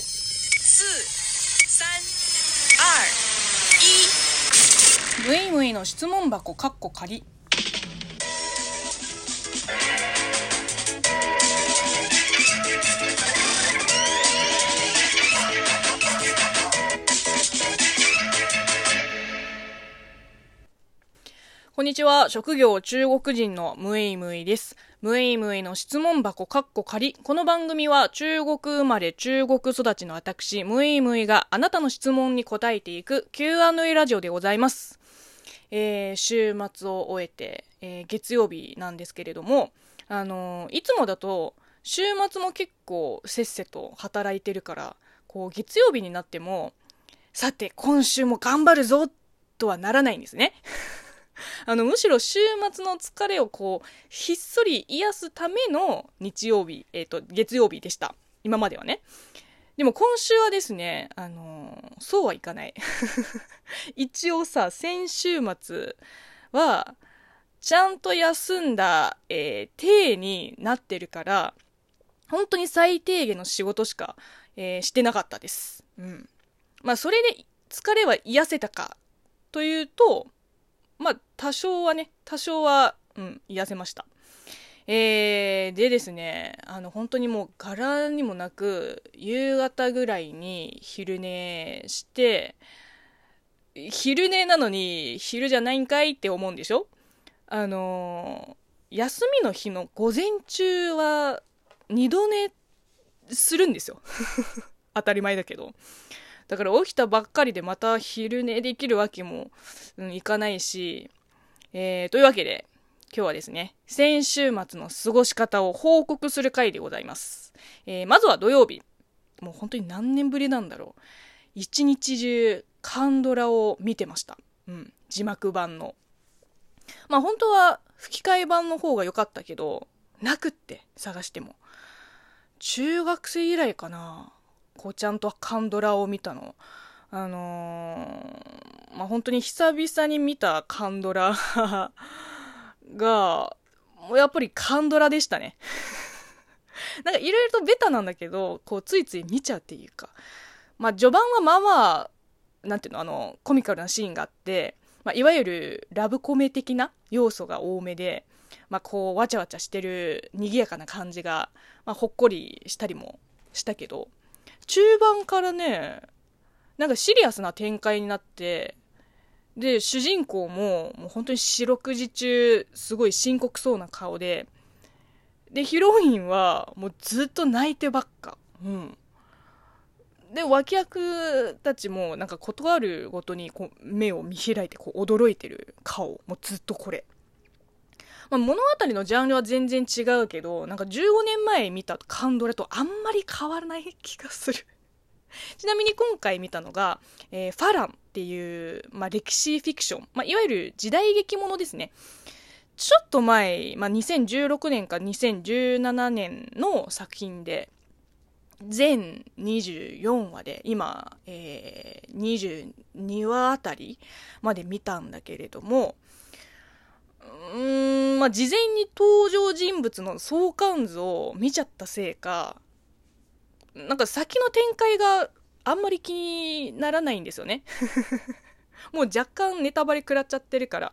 四三二。ムイムイの質問箱かっこ仮こんにちは。職業中国人のムイムイです。ムイムイの質問箱かっこ仮。この番組は中国生まれ中国育ちの私、ムイムイがあなたの質問に答えていく Q&A ラジオでございます。えー週末を終えて、えー月曜日なんですけれども、あのーいつもだと週末も結構せっせと働いてるから、こう月曜日になっても、さて今週も頑張るぞとはならないんですね。あのむしろ週末の疲れをこうひっそり癒すための日曜日、えー、と月曜日でした。今まではね。でも今週はですね、あのーそうはいかない。一応さ先週末はちゃんと休んだ、えー、体になってるから本当に最低限の仕事しか、えーしてなかったです。うん。まあそれで疲れは癒せたかというとまあ多少はね多少は、うん、癒せました。えーでですねあの本当にもう柄にもなく夕方ぐらいに昼寝して昼寝なのに昼じゃないんかいって思うんでしょ？あのー休みの日の午前中は二度寝するんですよ。当たり前だけど。だから起きたばっかりでまた昼寝できるわけも、うん、いかないし、えーというわけで今日はですね先週末の過ごし方を報告する回でございます、えーまずは土曜日。もう本当に何年ぶりなんだろう。一日中カンドラを見てました、うん、字幕版の。まあ本当は吹き替え版の方が良かったけどなくって探しても。中学生以来かな。こうちゃんとカンドラを見たの。あのーまあ本当に久々に見たカンドラ がもうやっぱりカンドラでしたね。なんかいろいろとベタなんだけどこうついつい見ちゃうっていうか。まあ序盤はまあまあなんていうのあのコミカルなシーンがあって、まあ、いわゆるラブコメ的な要素が多めで、まあ、こうわちゃわちゃしてる賑やかな感じが、まあ、ほっこりしたりもしたけど中盤からねなんかシリアスな展開になってで主人公ももう本当に四六時中すごい深刻そうな顔ででヒロインはもうずっと泣いてばっか。うん。で脇役たちもなんか断るごとにこう目を見開いてこう驚いてる顔。もうずっとこれ、まあ、物語のジャンルは全然違うけどなんか15年前見たカンドラとあんまり変わらない気がする。ちなみに今回見たのが、えーファランっていう、まあ、歴史フィクション、まあ、いわゆる時代劇ものですね。ちょっと前、まあ、2016年か2017年の作品で全24話で今、えー22話あたりまで見たんだけれどもうーまあ事前に登場人物の相関図を見ちゃったせいかなんか先の展開があんまり気にならないんですよね。もう若干ネタバレ食らっちゃってるから。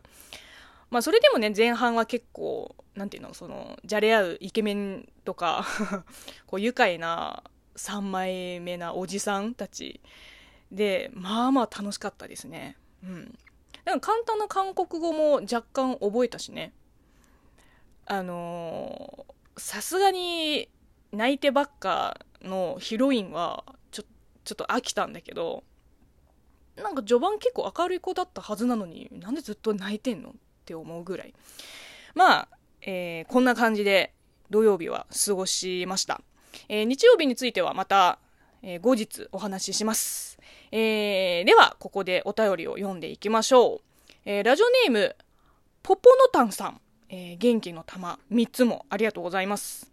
まあそれでもね前半は結構なんていうのそのじゃれ合うイケメンとか こう愉快な3枚目なおじさんたち。でまあまあ楽しかったですね。うん。なんか簡単な韓国語も若干覚えたしね。あのさすがに泣いてばっかのヒロインはちょちょっと飽きたんだけどなんか序盤結構明るい子だったはずなのになんでずっと泣いてんのって思うぐらい。まあ、えーこんな感じで土曜日は過ごしました、えー日曜日についてはまた、えー後日お話しします、えではここでお便りを読んでいきましょう、えラジオネームポポノタンさん、えー元気の玉3つもありがとうございます。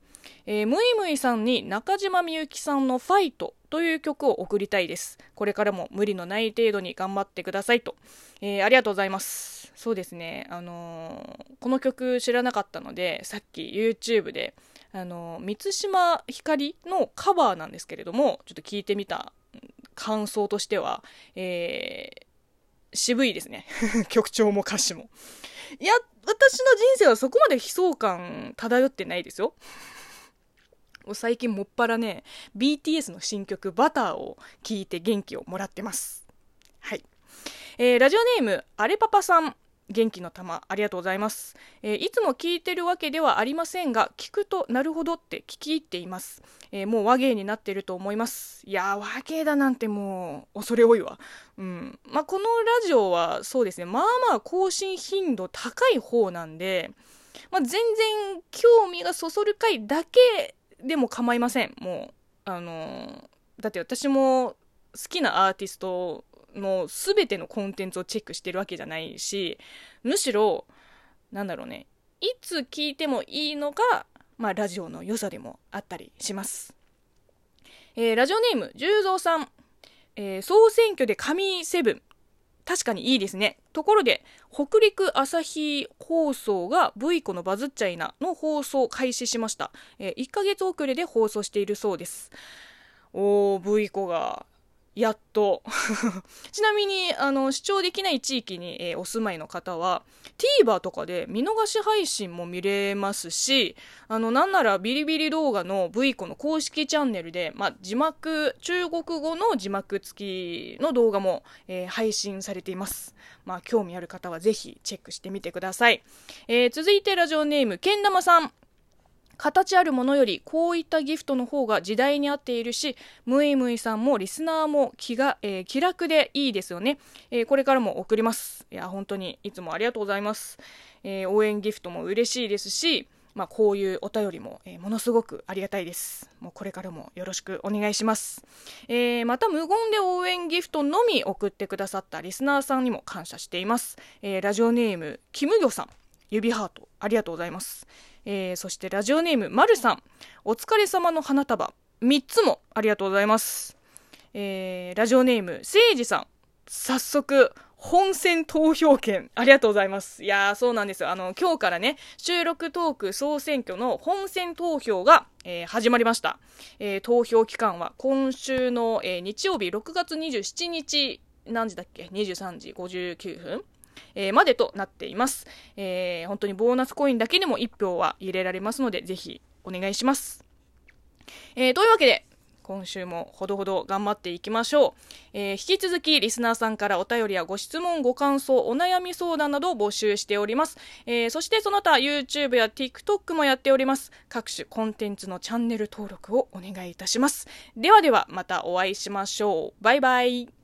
えームイムイさんに中島みゆきさんの「ファイト」という曲を送りたいです。これからも無理のない程度に頑張ってくださいと、えーありがとうございます。そうですね。あのーこの曲知らなかったのでさっき YouTube であの、満島ひかりのカバーなんですけれども、ちょっと聞いてみた感想としては、え、渋いですね。曲調も歌詞も。いや、私の人生はそこまで悲壮感漂ってないですよ。最近もっぱらね、BTS の新曲バターを聴いて元気をもらってます。はい。えー、ラジオネーム、アレパパさん。元気の玉ありがとうございます、えー、いつも聞いてるわけではありませんが聞くとなるほどって聞き入っています、えー、もう和芸になってると思います。いや和芸だなんてもう恐れ多いわ。うん。まあこのラジオはそうですね。まあまあ更新頻度高い方なんでまあ、全然興味がそそる回だけでも構いません。もうあのー、だって私も好きなアーティストの全てのコンテンツをチェックしてるわけじゃないしむしろなんだろうねいつ聞いてもいいのが、まあ、ラジオの良さでもあったりします、えー、ラジオネーム十三さん、えー、総選挙で神セブン確かにいいですね。ところで、北陸朝日放送が V 子のバズっちゃいなの放送開始しました。えー、1ヶ月遅れで放送しているそうです。おー、V 子がやっと。ちなみにあの視聴できない地域に、えー、お住まいの方は TVer とかで見逃し配信も見れますしあのなんならビリビリ動画の V 子の公式チャンネルで、まあ、字幕中国語の字幕付きの動画も、えー、配信されています、まあ、興味ある方はぜひチェックしてみてください、えー、続いてラジオネームけん玉さん。形あるものよりこういったギフトの方が時代に合っているしムイムイさんもリスナーも気が、えー、気楽でいいですよね、えー、これからも送りますいや本当にいつもありがとうございます、えー、応援ギフトも嬉しいですしまあ、こういうお便りも、えー、ものすごくありがたいです。もうこれからもよろしくお願いします。えー、また無言で応援ギフトのみ送ってくださったリスナーさんにも感謝しています。えー、ラジオネーム、キムギョさん、指ハート、ありがとうございます。えー、そしてラジオネームまるさん。お疲れ様の花束。3つもありがとうございます、えー、ラジオネームせいじさん。早速本選投票権ありがとうございます。いやーそうなんですよ。あの今日からね収録トーク総選挙の本選投票が、えー、始まりました、えー、投票期間は今週の、えー、日曜日6月27日何時だっけ？23時59分。えー、までとなっています、えー、本当にボーナスコインだけでも1票は入れられますので、ぜひお願いします。えー、というわけで、今週もほどほど頑張っていきましょう、えー、引き続きリスナーさんからお便りやご質問ご感想お悩み相談などを募集しております、えー、そしてその他 YouTube や TikTok もやっております。各種コンテンツのチャンネル登録をお願いいたします。ではではまたお会いしましょう。バイバイ。